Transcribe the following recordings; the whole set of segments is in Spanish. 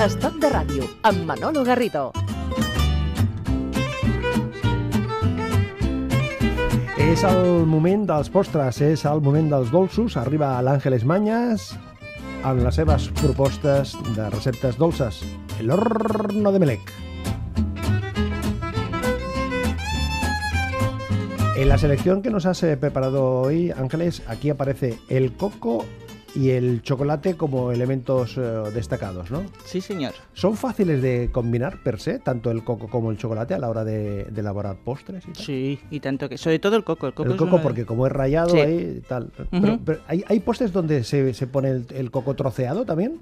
Estat de ràdio, amb Manolo Garrido. És el moment dels postres, és el moment dels dolços. Arriba l'Àngeles Manyes amb les seves propostes de receptes dolces. El horno de Melec. En la selección que nos has eh, preparado hoy, Ángeles, aquí aparece el coco y el chocolate como elementos eh, destacados, ¿no? Sí, señor. ¿Son fáciles de combinar per se, tanto el coco como el chocolate a la hora de, de elaborar postres? Y tal? Sí, y tanto que. Sobre todo el coco. El coco, el coco, de- porque como es rayado Sí. ahí tal. Pero- pero ¿hay, hay postres donde se, se pone el, el coco troceado también?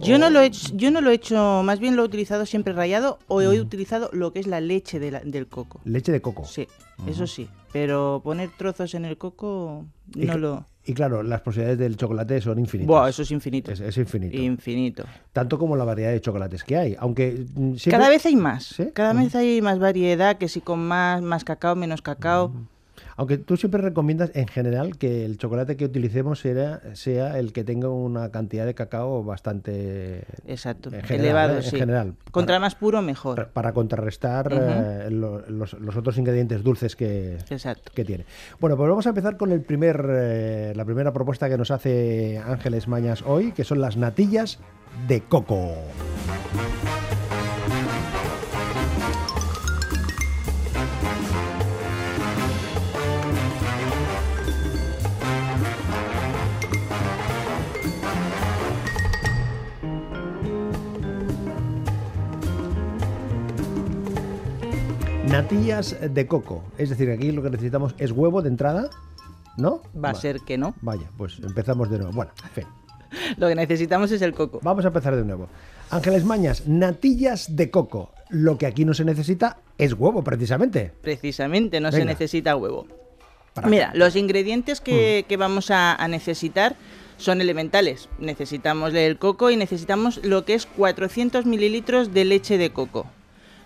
Yo no, lo he hecho, yo no lo he hecho, más bien lo he utilizado siempre rayado o he utilizado lo que es la leche de la- del coco. Leche de coco. Sí, eso sí. Pero poner trozos en el coco no lo. Y claro, las posibilidades del chocolate son infinitas. Buah, eso es infinito. es, es infinito. Infinito. Tanto como la variedad de chocolates que hay. Aunque mm, siempre- Cada vez hay más. ¿Sí? Cada vez hay más variedad, que si con más, más cacao, menos cacao. Aunque tú siempre recomiendas en general que el chocolate que utilicemos sea, sea el que tenga una cantidad de cacao bastante Exacto. en general, Elevado, ¿eh? en general. Contra Para- más puro, mejor. para, para contrarrestar eh, lo- los, los otros ingredientes dulces que, Exacto. que tiene. Bueno, pues vamos a empezar con el primer, eh, la primera propuesta que nos hace Ángeles Mañas hoy, que son las natillas de coco. Natillas de coco. Es decir, aquí lo que necesitamos es huevo de entrada, ¿no? Va a Va- ser que no. Vaya, pues empezamos de nuevo. Bueno, en fin. Lo que necesitamos es el coco. Vamos a empezar de nuevo. Ángeles Mañas, natillas de coco. Lo que aquí no se necesita es huevo, precisamente. Precisamente, no se necesita huevo. Para- Mira, los ingredientes Mm. que, que vamos a, a necesitar son elementales. Necesitamos el coco y necesitamos lo que es 400 mililitros de leche de coco,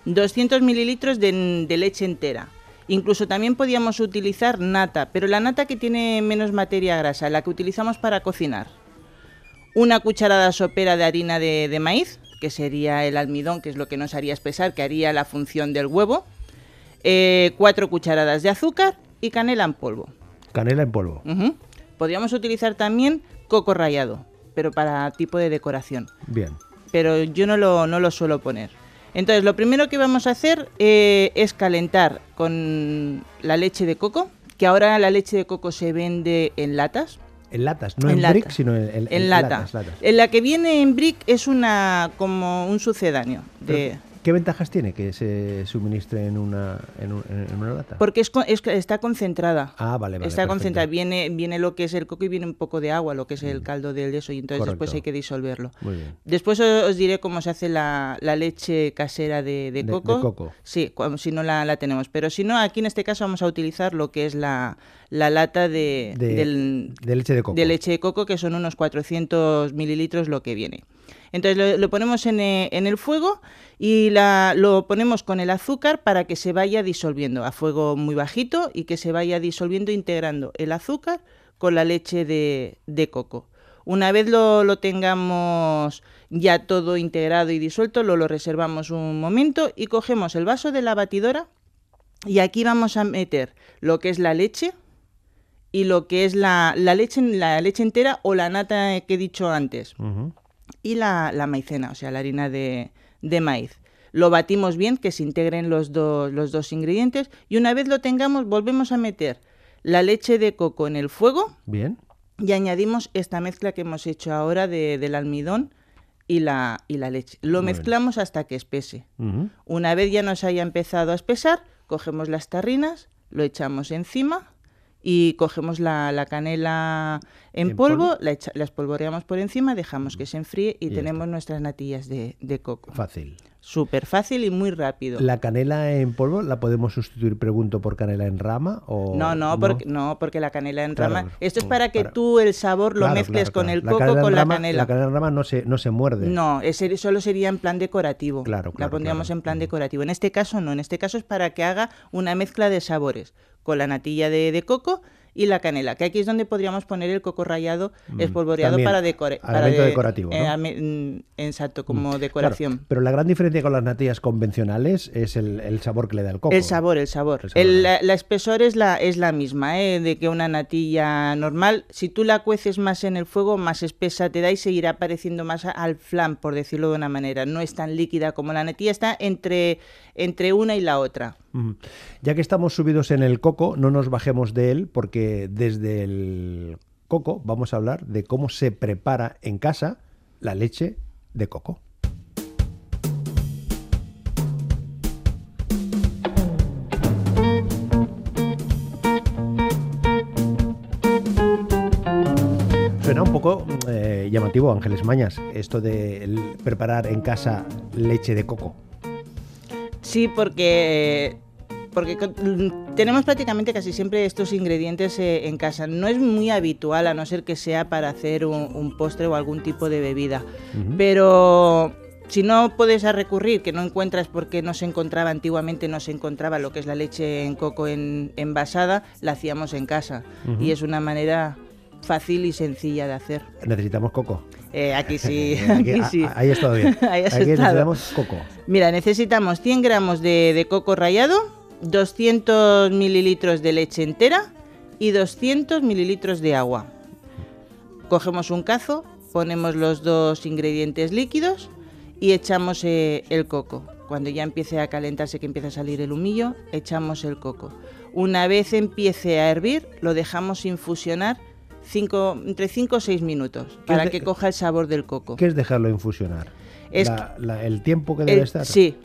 200 mililitros de, de leche entera. Incluso también podíamos utilizar nata, pero la nata que tiene menos materia grasa, la que utilizamos para cocinar. Una cucharada sopera de harina de, de maíz, que sería el almidón, que es lo que nos haría espesar, que haría la función del huevo. Eh, cuatro cucharadas de azúcar y canela en polvo. Canela en polvo. Podríamos utilizar también coco rallado, pero para tipo de decoración. Bien. Pero yo no lo, no lo suelo poner. Entonces, lo primero que vamos a hacer eh, es calentar con la leche de coco, que ahora la leche de coco se vende en latas. En latas, no en, En lata. brick, sino en, en- En, en lata. latas, latas. En la que viene en brick es una como un sucedáneo. De, Pero, ¿Qué ventajas tiene que se suministre en una, en, un- en una lata? porque es, es está concentrada. Ah, vale, vale. está perfecto. concentrada. Viene, viene lo que es el coco y viene un poco de agua, lo que es el caldo del eso, y entonces después hay que disolverlo. Muy bien. Después os, os diré cómo se hace la, la leche casera de, de De- de coco. coco. Sí, cuando- si no la, la tenemos. Pero si no, aquí en este caso vamos a utilizar lo que es la, la lata de, De- del- de leche de coco. de leche de coco, que son unos 400 mililitros lo que viene. Entonces lo, ponemos en, eh, en el fuego y lo ponemos con el azúcar para que se vaya disolviendo a fuego muy bajito y que se vaya disolviendo integrando el azúcar con la leche de, coco. Una vez lo, tengamos ya todo integrado y disuelto, lo, reservamos un momento y cogemos el vaso de la batidora y aquí vamos a meter lo que es la leche, y lo que es la, leche, entera o la nata que he dicho antes. Y la, la maicena, o sea, la harina de, de maíz. Lo batimos bien, que se integren los dos, los dos ingredientes. Y una vez lo tengamos, volvemos a meter la leche de coco en el fuego Bien. y añadimos esta mezcla que hemos hecho ahora de- del almidón y la, y la leche. Lo Muy bien. mezclamos hasta que espese. Una vez ya nos haya empezado a espesar, cogemos las tarrinas, lo echamos encima y cogemos la, la canela en, ¿En polvo, polvo? La, echa- la espolvoreamos por encima, dejamos que se enfríe y tenemos nuestras natillas de, de coco. Fácil. Súper fácil y muy rápido. ¿La canela en polvo la podemos sustituir, pregunto, por canela en rama? O... No, no, porque, no, porque la canela en Claro, rama. Esto es para que para- tú el sabor lo Claro, mezcles claro, con el coco con la rama- canela. La canela en rama no se, no se muerde. No, ese solo sería en plan decorativo. Claro, La pondríamos en plan decorativo. En este caso no, en este caso es para que haga una mezcla de sabores con la natilla de, de coco y la canela, que aquí es donde podríamos poner el coco rallado Mm, espolvoreado para decorar. a elemento decorativo, ¿no? mm, exacto, como Claro, decoración. pero la gran diferencia con las natillas convencionales es el, el sabor que le da el coco. El sabor, el sabor. El sabor, El- ¿no? la, la espesor es la, es la misma, ¿eh? de que una natilla normal, si tú la cueces más en el fuego, más espesa te da y seguirá pareciendo más al flan, por decirlo de una manera. No es tan líquida como la natilla, está entre, entre una y la otra. Mm. Ya que estamos subidos en el coco, no nos bajemos de él porque desde el coco vamos a hablar de cómo se prepara en casa la leche de coco. Suena un poco eh, llamativo, Ángeles Mañas, esto de preparar en casa leche de coco. Sí, porque, porque mm, tenemos prácticamente casi siempre estos ingredientes eh, en casa. No es muy habitual, a no ser que sea para hacer un, un postre o algún tipo de bebida. Ujú. Pero si no puedes recurrir, que no encuentras porque no se encontraba antiguamente, no se encontraba lo que es la leche en coco en, envasada, la hacíamos en casa. Y es una manera fácil y sencilla de hacer. Necesitamos coco. Eh, aquí sí, Aquí- aquí a- sí. a- ahí estado bien. Ahí Aquí necesitamos coco. Mira, necesitamos 100 gramos de, de coco rallado, 200 mililitros de leche entera y 200 mililitros de agua. Cogemos un cazo, ponemos los dos ingredientes líquidos y echamos eh, el coco. Cuando ya empiece a calentarse, que empieza a salir el humillo, echamos el coco. Una vez empiece a hervir, lo dejamos infusionar cinco- entre 5 o 6 minutos ¿Qué es para de- que coja el sabor del coco. ¿Qué es dejarlo infusionar? Es La- la- el tiempo que debe El- estar. Sí.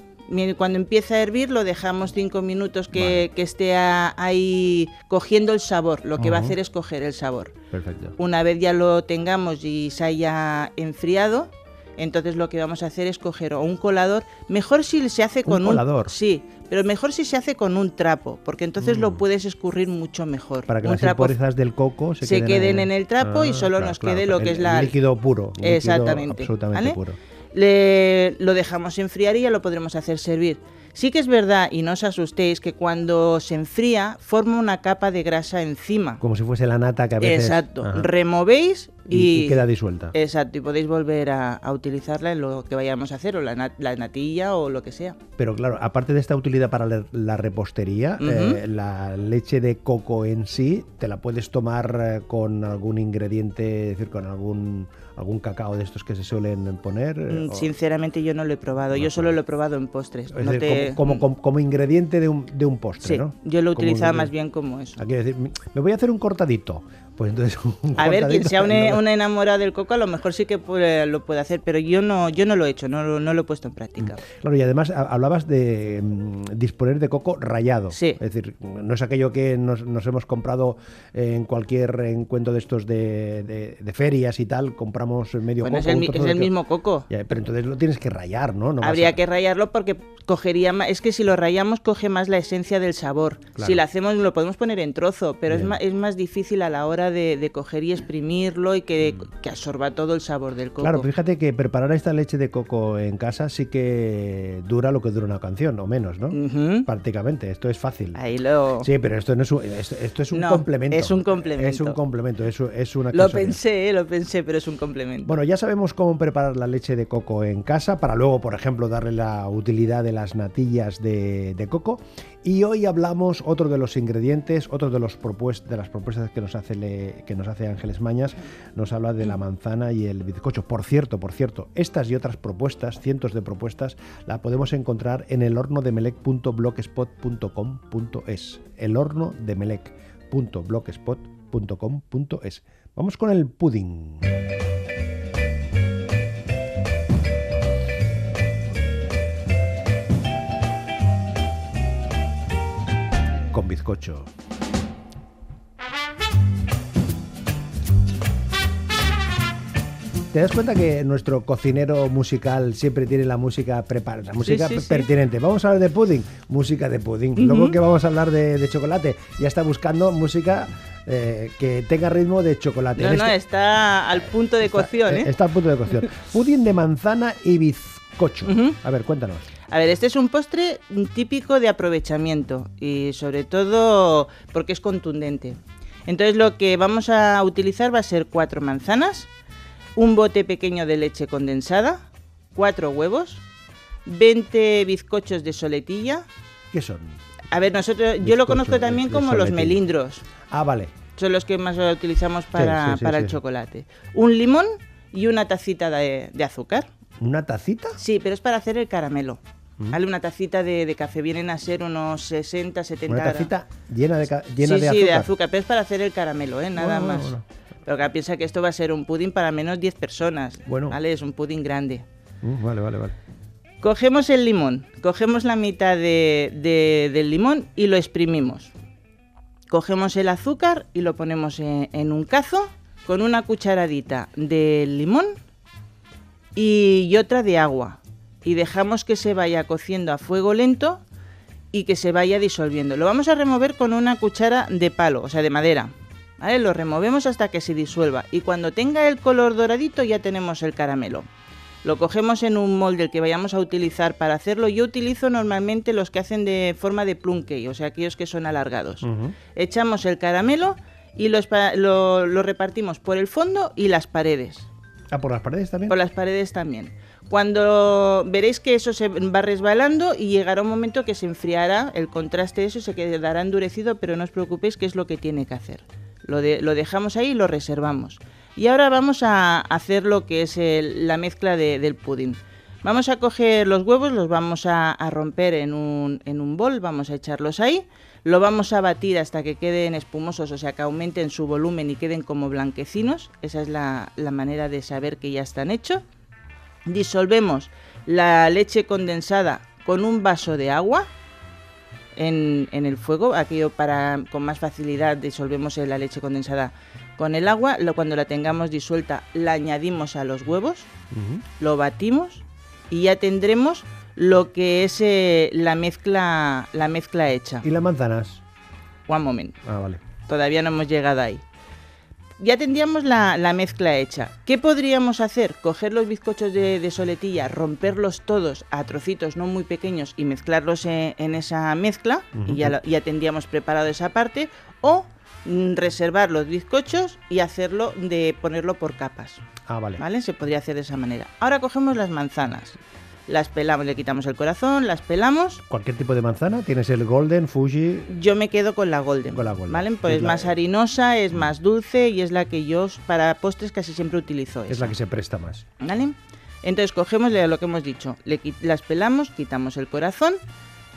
Cuando empieza a hervir lo dejamos cinco minutos que, que esté a- ahí cogiendo el sabor. Lo que va a hacer es coger el sabor. Perfecto. Una vez ya lo tengamos y se haya enfriado, entonces lo que vamos a hacer es coger o un colador. Mejor si se hace con un, colador? Sí, pero mejor si se hace con un trapo, porque entonces lo Mm. puedes escurrir mucho mejor. Para que un las trapo del coco se, se queden en el trapo y solo nos quede lo que el- es la- el líquido puro. líquido Exactamente, absolutamente ¿vale? puro. Le, lo dejamos enfriar y ya lo podremos hacer servir. Sí que es verdad, y no os asustéis, que cuando se enfría forma una capa de grasa encima. Como si fuese la nata que a veces. Exacto. Ajá. Removéis y, y, y queda disuelta. Exacto, y podéis volver a, a utilizarla en lo que vayamos a hacer, o la, nat- la natilla o lo que sea. Pero claro, aparte de esta utilidad para la, la repostería, eh, la leche de coco en sí, te la puedes tomar eh, con algún ingrediente, es decir, con algún algún cacao de estos que se suelen poner. eh, Mm, o- Sinceramente yo no lo he probado, yo solo lo he probado en postres. es no decir, te- como, como- ingrediente de un, de un postre, Sí, ¿no? yo lo utilizaba más bien como eso. Aquí decir, me voy a hacer un cortadito. Pues entonces un A ver, quien sea una, enamorada del coco, a lo mejor sí que puede- lo puede hacer, pero yo no, yo no lo he hecho, no, lo- no lo he puesto en práctica. Claro, y además ha- hablabas de mm, disponer de coco rallado. Sí. Es decir, no es aquello que nos, nos hemos comprado en cualquier encuentro de estos de, de- de ferias y tal, compramos medio Bueno, es coco. el, mi- trozo es el mismo coco. Ya, pero entonces lo tienes que rayar, ¿no? Habría a- que rayarlo porque cogería más, es que si lo rayamos coge más la esencia del sabor. Claro. Si lo hacemos lo podemos poner en trozo, pero es más, es más difícil a la hora de, de coger y exprimirlo y que, Mm. que absorba todo el sabor del coco. Claro, fíjate que preparar esta leche de coco en casa sí que dura lo que dura una canción, o menos, ¿no? Prácticamente, esto es fácil. Ahí lo, Sí, pero esto no es un, esto, esto es un No, complemento. es un complemento. Es un complemento, es, es una lo pensé, eh, lo pensé, pero es un complemento. Bueno, ya sabemos cómo preparar la leche de coco en casa para luego, por ejemplo, darle la utilidad de las natillas de, de coco. Y hoy hablamos otro de los ingredientes, otro de, las propuestas que nos, hace que nos hace Ángeles Mañas. Nos habla de la manzana y el bizcocho. Por cierto, por cierto, estas y otras propuestas, cientos de propuestas, la podemos encontrar en el horno de melec.blogspot.com.es. El horno de melec.blogspot.com.es. Vamos con el pudding. Con bizcocho. ¿Te das cuenta que nuestro cocinero musical siempre tiene la música preparada, la música sí, sí. pertinente? Vamos a hablar de pudding, música de pudding. Luego que vamos a hablar de, de chocolate, ya está buscando música eh, que tenga ritmo de chocolate. no, En no, este- está al punto de cocción. Está al punto de cocción. Pudding de manzana y bizcocho. A ver, cuéntanos. A ver, este es un postre típico de aprovechamiento y sobre todo porque es contundente. Entonces lo que vamos a utilizar va a ser cuatro manzanas, un bote pequeño de leche condensada, cuatro huevos, 20 bizcochos de soletilla. ¿Qué son? A ver, nosotros, yo lo conozco también de como los melindros. Ah, vale. Son los que más utilizamos para, sí, sí, para sí. el chocolate. Un limón y una tacita de, de azúcar. ¿Una tacita? Sí, pero es para hacer el caramelo. ¿Vale? Una tacita de, de café vienen a ser unos 60, 70 Una gramos. tacita llena de, llena sí, de sí, azúcar. de azúcar, pero es para hacer el caramelo, ¿eh? Nada Bueno, más. bueno, Pero que piensa que esto va a ser un pudding para menos 10 personas. Bueno. ¿Vale? Es un pudding grande. Mm, vale, vale, vale. Cogemos el limón, cogemos la mitad de- de- del limón y lo exprimimos. Cogemos el azúcar y lo ponemos en, en un cazo con una cucharadita de limón y otra de agua. Y dejamos que se vaya cociendo a fuego lento y que se vaya disolviendo. Lo vamos a remover con una cuchara de palo, o sea, de madera. ¿Vale? Lo removemos hasta que se disuelva y cuando tenga el color doradito ya tenemos el caramelo. Lo cogemos en un molde el que vayamos a utilizar para hacerlo. Yo utilizo normalmente los que hacen de forma de plum cake, o sea, aquellos que son alargados. Echamos el caramelo y los lo, lo repartimos por el fondo y las paredes. Ah, por las paredes también. Por las paredes también. Cuando veréis que eso se va resbalando y llegará un momento que se enfriará, el contraste de eso se quedará endurecido, pero no os preocupéis que es lo que tiene que hacer. Lo, de- lo dejamos ahí y lo reservamos. Y ahora vamos a hacer lo que es la mezcla de- del pudding. Vamos a coger los huevos, los vamos a, romper en un, en un bol, vamos a echarlos ahí, lo vamos a batir hasta que queden espumosos, o sea, que aumenten su volumen y queden como blanquecinos. Esa es la, la manera de saber que ya están hechos. Disolvemos la leche condensada con un vaso de agua en, en el fuego, aquello para con más facilidad disolvemos la leche condensada con el agua, lo, cuando la tengamos disuelta la añadimos a los huevos, lo batimos y ya tendremos lo que es eh, la mezcla la mezcla hecha. ¿Y las manzanas? One moment. Ah, vale. Todavía no hemos llegado ahí. Ya tendríamos la, la mezcla hecha. ¿Qué podríamos hacer? Coger los bizcochos de, de soletilla, romperlos todos a trocitos no muy pequeños y mezclarlos en, en esa mezcla y ya, lo- ya tendríamos preparado esa parte. O mm, reservar los bizcochos y hacerlo de ponerlo por capas. Ah, vale. ¿Vale? Se podría hacer de esa manera. Ahora cogemos las manzanas. Las pelamos, le quitamos el corazón, las pelamos Cualquier tipo de manzana. Tienes el Golden, Fuji. yo me quedo con la Golden. Con la Golden. ¿Vale? Pues Es la- más harinosa, es más dulce y es la que yo para postres casi siempre utilizo. Es esa, la que se presta más. ¿Vale? Entonces cogemos lo que hemos dicho, le las pelamos, quitamos el corazón,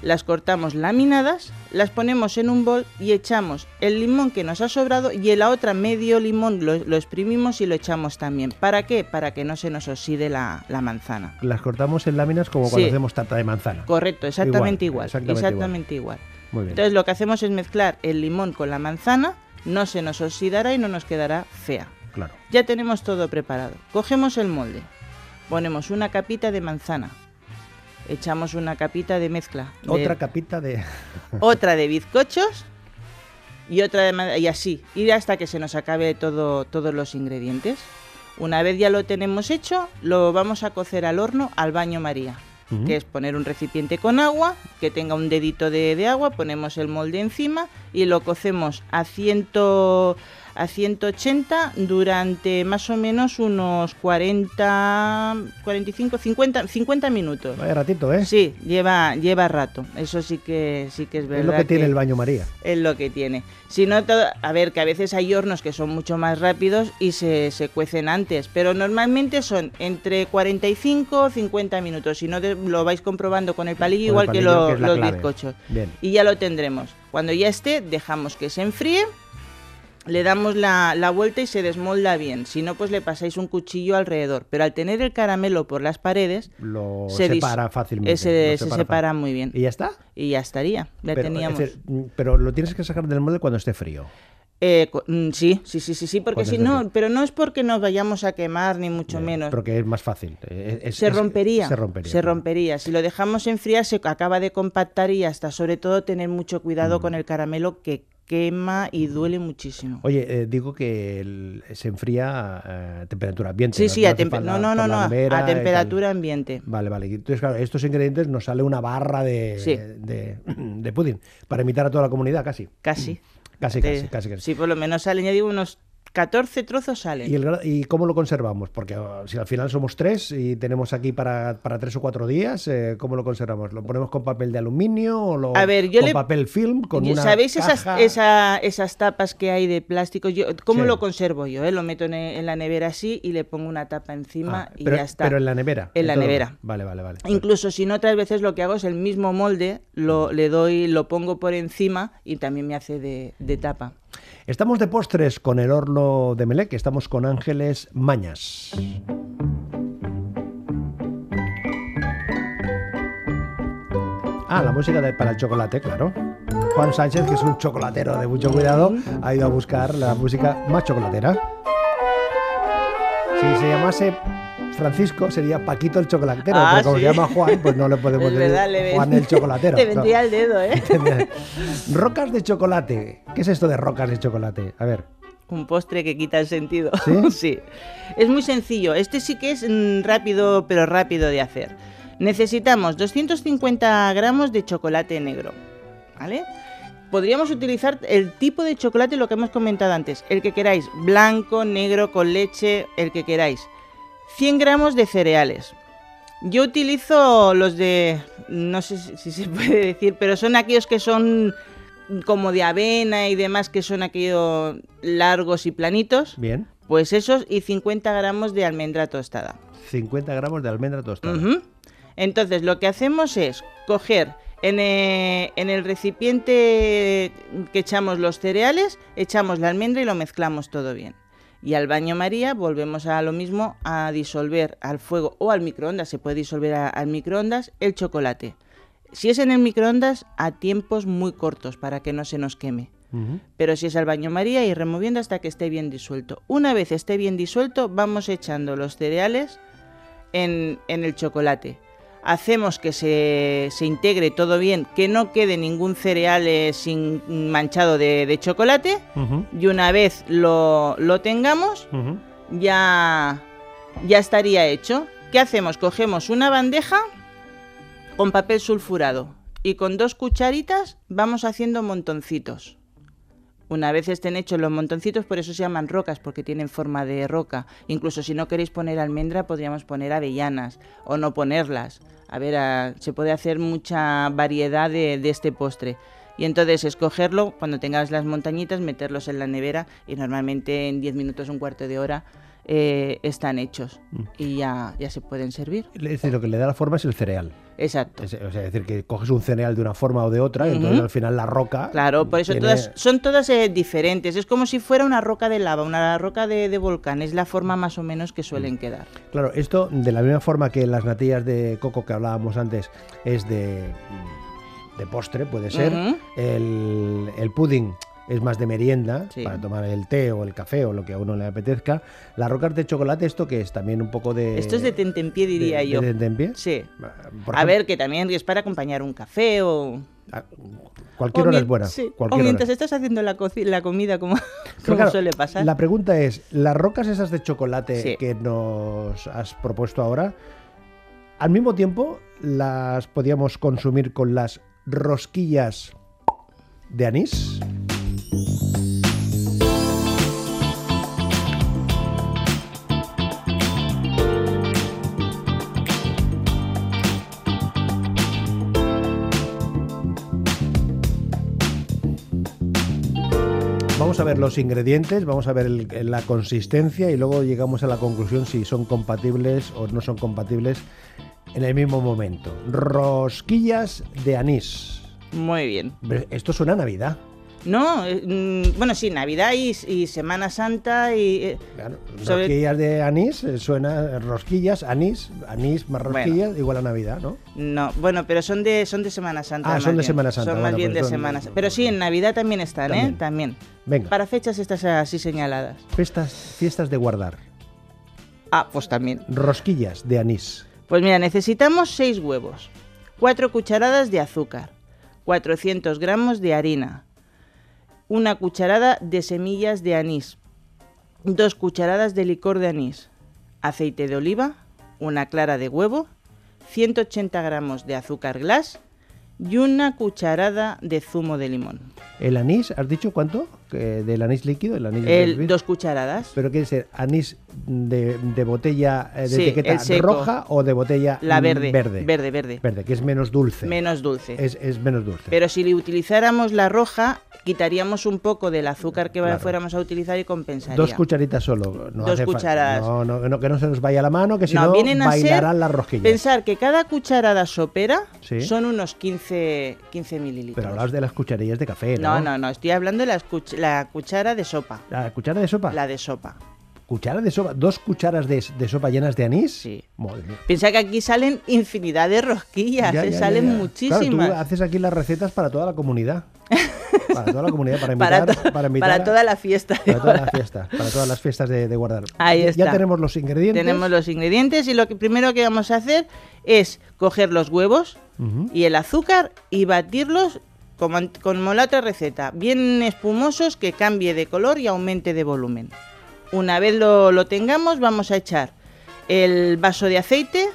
las cortamos laminadas, las ponemos en un bol y echamos el limón que nos ha sobrado y en la otra medio limón lo, lo exprimimos y lo echamos también. ¿Para qué? Para que no se nos oxide la, la manzana. Las cortamos en láminas como cuando Sí. hacemos tarta de manzana. Correcto, exactamente Igual, igual. exactamente exactamente igual. Muy bien. Entonces lo que hacemos es mezclar el limón con la manzana, no se nos oxidará y no nos quedará fea. Claro. Ya tenemos todo preparado. Cogemos el molde, ponemos una capita de manzana, echamos una capita de mezcla, de- Otra capita de. otra de bizcochos y otra de y así, ir hasta que se nos acabe todo, todos los ingredientes. Una vez ya lo tenemos hecho, lo vamos a cocer al horno al baño María que es poner un recipiente con agua, que tenga un dedito de, de agua, ponemos el molde encima y lo cocemos a, 100, a 180 durante más o menos unos 40, 45, 50, 50 minutos. Vaya ratito, ¿eh? Sí, lleva, lleva rato. Eso sí que sí que es verdad. es lo que tiene el baño María. Es lo que tiene. Si no, todo- a ver, que a veces hay hornos que son mucho más rápidos y se, se cuecen antes, pero normalmente son entre 45 o 50 minutos. Si no, lo vais comprobando con el palillo, Con el igual palillo, que, lo- que los bizcochos. Bien. Y ya lo tendremos. Cuando ya esté, dejamos que se enfríe, le damos la, la vuelta y se desmolda bien. Si no, pues le pasáis un cuchillo alrededor. Pero al tener el caramelo por las paredes, Lo se separa fácilmente. lo se separa muy bien. ¿Y ya está? Y ya estaría. Ya pero, teníamos. decir, mm, pero lo tienes que sacar del molde cuando esté frío. Eh, mm, sí, sí, sí, sí, sí, porque si no, pero no es porque nos vayamos a quemar ni mucho menos. Pero que es más fácil. Eh, es- se es- rompería, Se rompería. se rompería. Si lo dejamos enfriar se acaba de compactar y hasta sobre todo tener mucho Mm. cuidado con el caramelo que quema y duele muchísimo. Oye, eh, digo que el- se enfría a eh, temperatura ambiente. Sí, sí, a tempe- falta no, no, no, la nevera a temperatura ambiente. Vale, vale. Entonces, claro, estos ingredientes nos sale una barra de, Sí. de, de pudding para imitar a toda la comunidad casi. Casi. Casi, Te- casi, casi, casi. Sí, por lo menos salen, ya digo, unos 14 trozos salen. ¿Y, el ¿Y cómo lo conservamos? Porque oh, si al final somos tres y tenemos aquí para, para tres o cuatro días, eh, ¿cómo lo conservamos? ¿Lo ponemos con papel de aluminio o lo, A ver, yo con le- papel film? Con una ¿Sabéis esas, esa- esas tapas que hay de plástico? Yo, ¿Cómo Sí. lo conservo yo? eh? Lo meto en, en la nevera así y le pongo una tapa encima Ah, y pero, ya está. Pero en la nevera. En la nevera. Vale, vale, vale. Incluso si no, otras veces lo que hago es el mismo molde, lo, le doy, lo pongo por encima y también me hace de, de tapa. Estamos de postres con el horno de Melec, estamos con Ángeles Mañas. Ah, la música de- para el chocolate, claro. Juan Sánchez, que es un chocolatero de mucho cuidado, ha ido a buscar la música más chocolatera. Si se llamase Francisco, sería Paquito el chocolatero, Ah, pero como sí. se llama Juan, pues no le podemos decir ven- Juan el chocolatero. Te no. vendría el dedo, ¿eh? Rocas de chocolate. ¿Qué es esto de rocas de chocolate? A ver. Un postre que quita el sentido. ¿Sí? Es muy sencillo. Este sí que es mm, rápido, pero rápido de hacer. Necesitamos 250 gramos de chocolate negro. ¿Vale? Podríamos utilizar el tipo de chocolate, lo que hemos comentado antes. El que queráis. Blanco, negro, con leche, el que queráis. 100 gramos de cereales. Yo utilizo los de, no sé si se puede decir, pero son aquellos que son como de avena y demás, que son aquellos largos y planitos. Bien. Pues esos y 50 gramos de almendra tostada. 50 gramos de almendra tostada. Entonces lo que hacemos es coger en, eh, en el recipiente que echamos los cereales, echamos la almendra y lo mezclamos todo bien. Y al baño María volvemos a lo mismo, a disolver al fuego o al microondas, se puede disolver a- al microondas el chocolate. Si es en el microondas, a tiempos muy cortos para que no se nos queme. Pero si es al baño María, ir removiendo hasta que esté bien disuelto. Una vez esté bien disuelto, vamos echando los cereales en, en el chocolate. Hacemos que se, se integre todo bien, que no quede ningún cereal eh, sin manchado de, de chocolate. Y una vez lo, lo tengamos, ya, ya estaría hecho. ¿Qué hacemos? Cogemos una bandeja con papel sulfurado y con dos cucharitas vamos haciendo montoncitos. Una vez estén hechos los montoncitos, por eso se llaman rocas, porque tienen forma de roca. Incluso si no queréis poner almendra, podríamos poner avellanas o no ponerlas. A ver, ah, se puede hacer mucha variedad de, de este postre. Y entonces escogerlo, cuando tengáis las montañitas, meterlos en la nevera y normalmente en 10 minutos, un cuarto de hora, eh, están hechos y ya, ya se pueden servir. Es decir, lo que le da la forma es el cereal. Exacto. Es, o sea, es decir, que coges un cereal de una forma o de otra, y entonces al final la roca. Claro, por eso tiene- todas son todas eh, diferentes. Es como si fuera una roca de lava, una roca de, de volcán. Es la forma más o menos que Mm. suelen quedar. Claro, esto de la misma forma que las natillas de coco que hablábamos antes es de, de postre, puede ser. El, el pudding es más de merienda, Sí. para tomar el té o el café o lo que a uno le apetezca. Las rocas de chocolate, ¿esto que es? También un poco de... Esto es de tentempié, diría de- yo. ¿De tentempié? Sí. Por A ejemplo, ver, que también es para acompañar un café o... a- Cualquier o hora es buena. sí, O hora. mientras estás haciendo la, coci- la comida, como, como claro, suele pasar. La pregunta es, las rocas esas de chocolate Sí. que nos has propuesto ahora, al mismo tiempo las podíamos consumir con las rosquillas de anís. Ver los ingredientes, vamos a ver el- la consistencia y luego llegamos a la conclusión si son compatibles o no son compatibles en el mismo momento. Rosquillas de anís. Muy bien. Esto suena a Navidad. No, eh, mm, bueno, sí, Navidad y, y Semana Santa y... eh, Claro, Sobre- Rosquillas de anís, eh, suena rosquillas, anís, anís más rosquillas, igual a Navidad, ¿no? No, bueno, pero son de son de Semana Santa. Ah, son de bien. Semana Santa, Son más bueno, bien pues de Semana Santa. Pero sí, en Navidad también están, También. ¿eh? También. Venga, Para fechas estas así señaladas. fiestas, fiestas de guardar. Ah, pues también. Rosquillas de anís. Pues mira, necesitamos 6 huevos, 4 cucharadas de azúcar, 400 gramos de harina, una cucharada de semillas de anís, 2 cucharadas de licor de anís, aceite de oliva, una clara de huevo, 180 gramos de azúcar glass y una cucharada de zumo de limón. ¿El anís, has dicho cuánto? Que ¿Del anís líquido? El anís El- del- dos cucharadas. ¿Pero quiere ser anís de, de botella eh, de Sí, etiqueta roja o de botella La verde. verde? Verde, verde. Verde, que es menos dulce. Menos dulce. Es, es menos dulce. Pero si le utilizáramos la roja, quitaríamos un poco del azúcar que Claro. fuéramos a utilizar y compensaría. Dos cucharitas solo. No Dos cucharadas. No, no, que no, que no se nos vaya la mano, que si no, vienen a bailarán ser, las rosquillas. Pensar que cada cucharada sopera Sí. son unos 15, 15 mililitros. Pero hablas de las cucharillas de café, ¿no? no, no, no, estoy hablando de las cuch- la cuchara de sopa. ¿La cuchara de sopa? La de sopa. ¿Cuchara de sopa? ¿Dos cucharas de, de sopa llenas de anís? Sí. Piensa que aquí salen infinidad de rosquillas, Ya, ¿eh? ya, salen ya, muchísimas. Claro, tú haces aquí las recetas para toda la comunidad. Para toda la comunidad, para para, invitar, to- para, invitar para a- toda la fiesta. para toda la fiesta, para todas las fiestas de, de guardar. Ahí Ya- Ya está. tenemos los ingredientes. Tenemos los ingredientes y lo que primero que vamos a hacer es coger los huevos y el azúcar y batirlos como, como la otra receta, bien espumosos que cambie de color y aumente de volumen. Una vez lo, lo tengamos vamos a echar el vaso de aceite,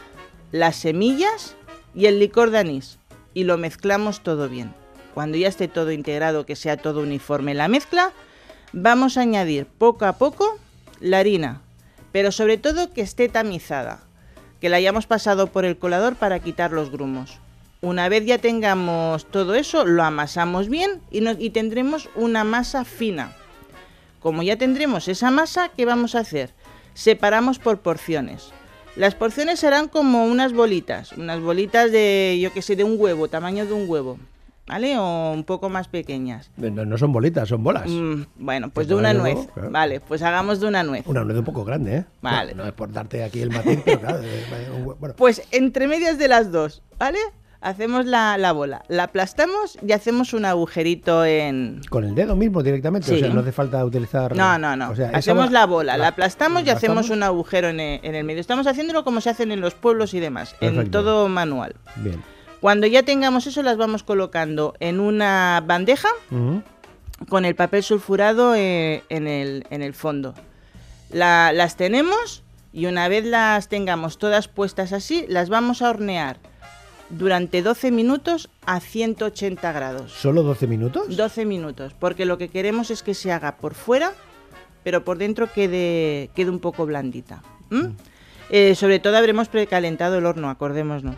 las semillas y el licor de anís y lo mezclamos todo bien. Cuando ya esté todo integrado, que sea todo uniforme la mezcla, vamos a añadir poco a poco la harina, pero sobre todo que esté tamizada, que la hayamos pasado por el colador para quitar los grumos. Una vez ya tengamos todo eso, lo amasamos bien y, nos- y tendremos una masa fina. Como ya tendremos esa masa, ¿qué vamos a hacer? Separamos por porciones. Las porciones serán como unas bolitas, unas bolitas de, yo que sé, de un huevo, tamaño de un huevo, ¿vale? O un poco más pequeñas. No, no son bolitas, son bolas. Mm, bueno, pues De una nuez. huevo, claro. Vale, pues hagamos de una nuez. Una nuez un poco grande, ¿eh? Vale. No, no es por darte aquí el matiz, pero claro. bueno, Pues entre medias de las dos, ¿vale? Hacemos la, la bola, la aplastamos y hacemos un agujerito en... con el dedo mismo directamente, o Sí. sea, no hace falta utilizar. No, no, no. o sea, hacemos bola- la bola, la, aplastamos y hacemos un agujero en en el medio. Estamos haciéndolo como se hacen en los pueblos y demás, en todo manual. Bien. Cuando ya tengamos eso, las vamos colocando en una bandeja con el papel sulfurado eh, en, el, en el fondo. La- las tenemos y una vez las tengamos todas puestas así, las vamos a hornear durante 12 minutos a 180 grados. ¿Solo 12 minutos? 12 minutos, porque lo que queremos es que se haga por fuera, pero por dentro quede, quede un poco blandita. ¿m? Eh, sobre todo habremos precalentado el horno, acordémonos.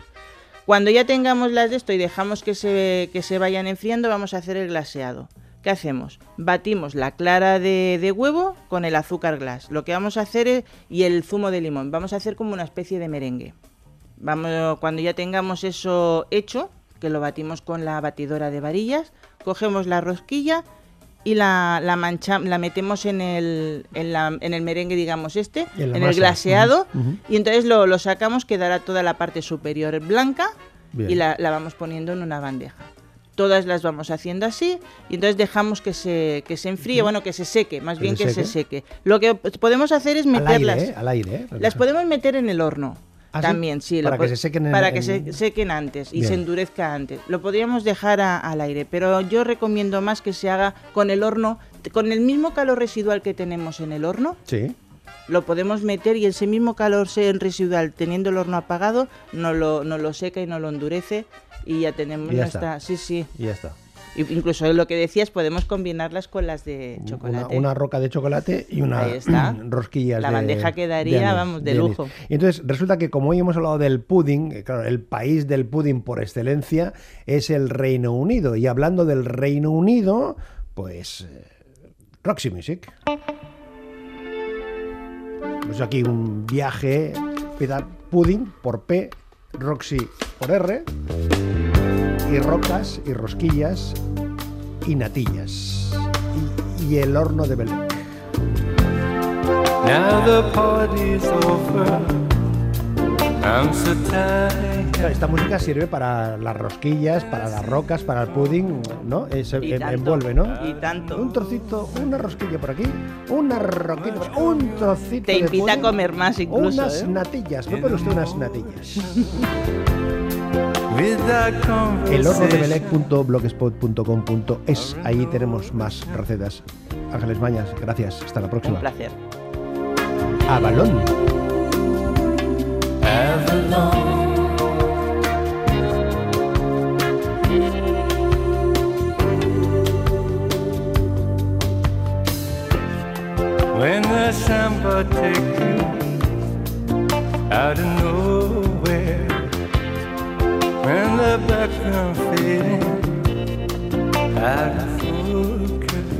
Cuando ya tengamos las de esto y dejamos que se, que se vayan enfriando, vamos a hacer el glaseado. ¿Qué hacemos? Batimos la clara de, de huevo con el azúcar glass. Lo que vamos a hacer es, y el zumo de limón. Vamos a hacer como una especie de merengue. Vamos, cuando ya tengamos eso hecho, que lo batimos con la batidora de varillas, cogemos la rosquilla y la, la, mancha- la metemos en el, en, la- en el merengue, digamos este, En el masa. glaseado, y entonces lo, lo sacamos, quedará toda la parte superior blanca Bien. y la, la vamos poniendo en una bandeja. Todas las vamos haciendo así y entonces dejamos que se, que se enfríe, bueno, que se seque, más Que bien se que se seque. Lo que podemos hacer es Al aire, meterlas. ¿eh? Al aire, ¿eh? Las podemos meter en el horno. ¿Ah, sí? También, sí. lo Para que se sequen en- Para que se sequen antes y Bien. se endurezca antes. Lo podríamos dejar a- al aire, pero yo recomiendo más que se haga con el horno, con el mismo calor residual que tenemos en el horno. Sí. Lo podemos meter y ese mismo calor residual, teniendo el horno apagado, no lo, no lo seca y no lo endurece y ya tenemos Y ya nuestra... está. Sí, sí. Y ya está. Incluso lo que decías, podemos combinarlas con las de chocolate. una roca de chocolate y una rosquillas La de- bandeja quedaría, de anís, vamos, de anís. lujo. Y entonces resulta que como hoy hemos hablado del pudding, eh, claro, el país del pudding por excelencia es el Reino Unido. Y hablando del Reino Unido, pues eh, Roxy Music. Pues aquí un viaje, pudding por P, Roxy por R, y rocas y rosquillas y natillas. Y, y el horno de Belén. Now the party's over. I'm so tired. Claro, Esta música sirve para las rosquillas, para las rocas, para el pudding, ¿no? Tanto, envuelve, ¿no? y tanto. Un trocito, una rosquilla por aquí, una roquilla por un trocito Te de invita a comer más incluso, Unas ¿eh? natillas, me pone usted unas natillas. El horno de Belec.blogspot.com.es. Ahí tenemos más recetas. Ángeles Mañas, gracias. Hasta la próxima. Un placer. Avalón. When the background fading out of focus,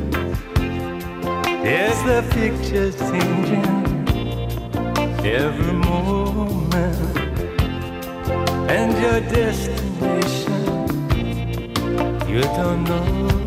yes, the picture's changing? Every moment, and your destination you don't know.